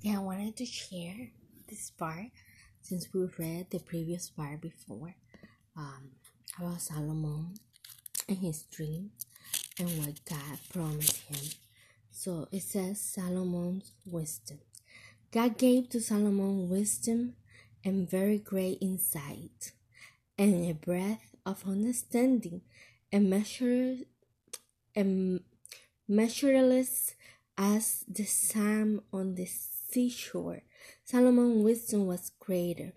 Okay, I wanted to share this part since we read the previous part before um, about Solomon and his dream and what God promised him. So it says Solomon's wisdom. God gave to Solomon wisdom and very great insight and a breadth of understanding and measure and measureless as the sand on the seashore. Solomon's wisdom was greater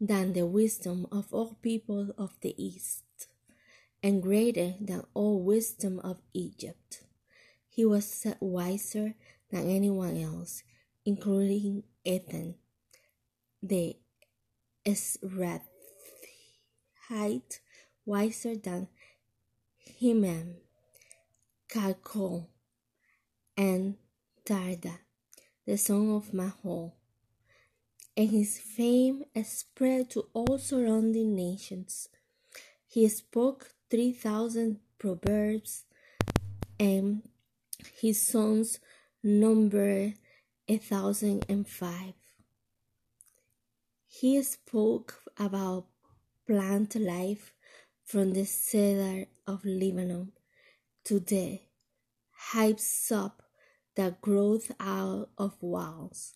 than the wisdom of all people of the East, and greater than all wisdom of Egypt. He was wiser than anyone else, including Ethan, the Ezrahite, wiser than Heman, Calcol, and Darda, the son of Mahol. And his fame spread to all surrounding nations. He spoke 3,000 proverbs, and his sons numbered a thousand and five. He spoke about plant life from the cedar of Lebanon to the hyssop that growth out of walls.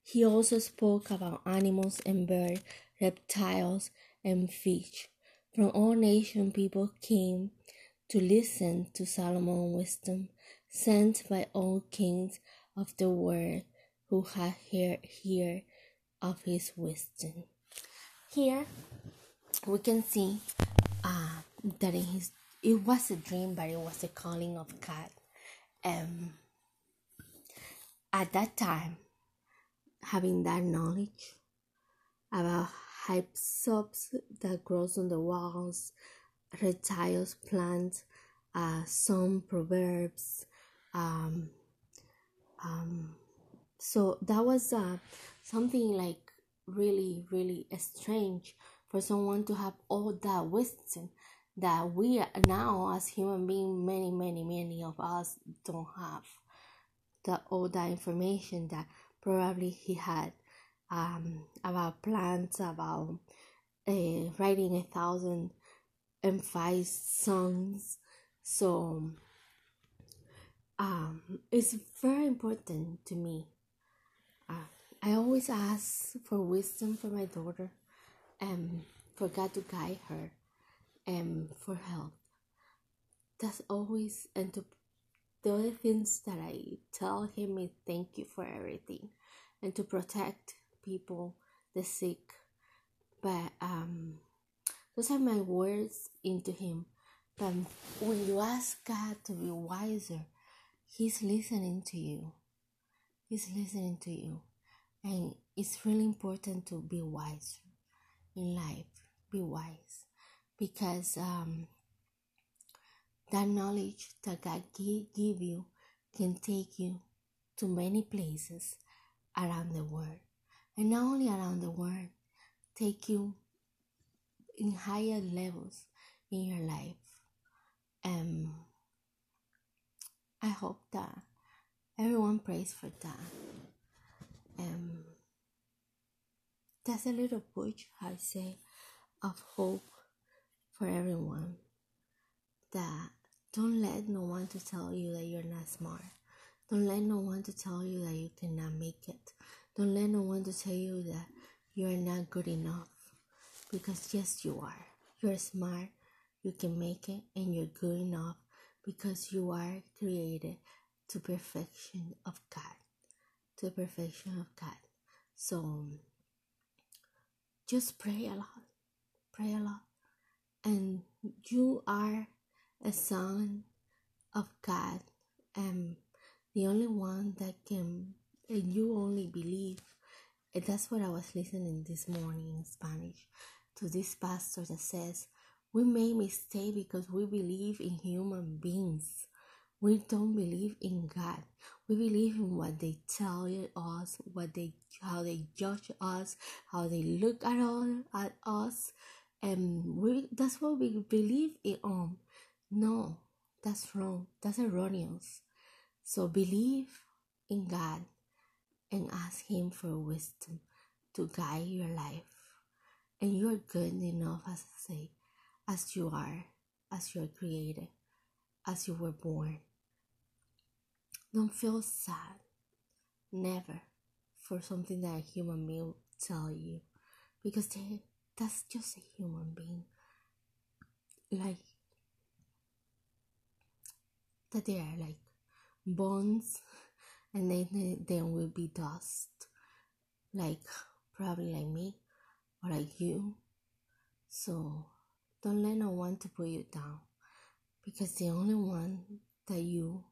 He also spoke about animals and birds, reptiles and fish. From all nations, people came to listen to Solomon's wisdom, sent by all kings of the world who had heard, heard of his wisdom. Here we can see uh, that his it was a dream, but it was a calling of God. Um, at that time, having that knowledge about hyssops that grows on the walls, reptiles, plants, uh, some proverbs. Um, um, so that was uh, something like really, really strange for someone to have all that wisdom that we now as human beings many many many of us don't have the all that information that probably he had um, about plants about uh, writing a thousand and five songs so um, it's very important to me uh, i always ask for wisdom for my daughter and for god to guide her and for help. That's always and to the only things that I tell him is thank you for everything and to protect people, the sick. But um those are my words into him. But when you ask God to be wiser, He's listening to you. He's listening to you. And it's really important to be wiser in life. Be wise because um, that knowledge that God give, give you can take you to many places around the world. And not only around the world, take you in higher levels in your life. Um, I hope that everyone prays for that. Um, that's a little push, I say, of hope for everyone that don't let no one to tell you that you're not smart. Don't let no one to tell you that you cannot make it. Don't let no one to tell you that you're not good enough. Because yes, you are. You're smart. You can make it and you're good enough because you are created to perfection of God. To perfection of God. So just pray a lot. Pray a lot and you are a son of God and the only one that can and you only believe and that's what I was listening this morning in Spanish to this pastor that says we make mistake because we believe in human beings. We don't believe in God. We believe in what they tell us, what they how they judge us, how they look at all at us, and we that's what we believe in um no that's wrong that's erroneous so believe in god and ask Him for wisdom to guide your life. And you're good enough, as I say, as you are, as you're created, as you were born. Don't feel sad, never, for something that a human being will tell you, because they, that's just a human being. Like, that they are like bones and then then will be dust like probably like me or like you so don't let no one to put you down because the only one that you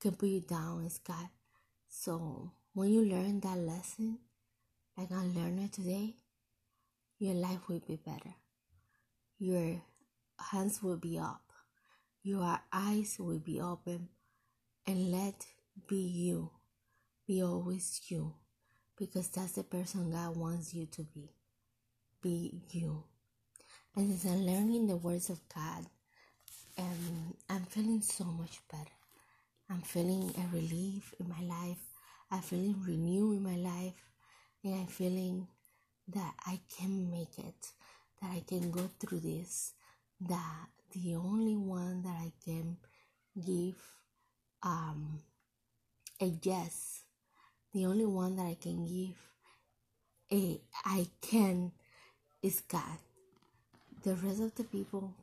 can put you down is God. So when you learn that lesson, like I learned it today, your life will be better. Your hands will be up. Your eyes will be open and let be you. Be always you because that's the person God wants you to be. Be you. And as I'm learning the words of God, um, I'm feeling so much better. I'm feeling a relief in my life. I'm feeling renewed in my life. And I'm feeling that I can make it, that I can go through this, that the only one that I can give um, a yes, the only one that I can give a I can is God. The rest of the people,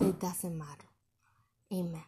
it doesn't matter. Amen.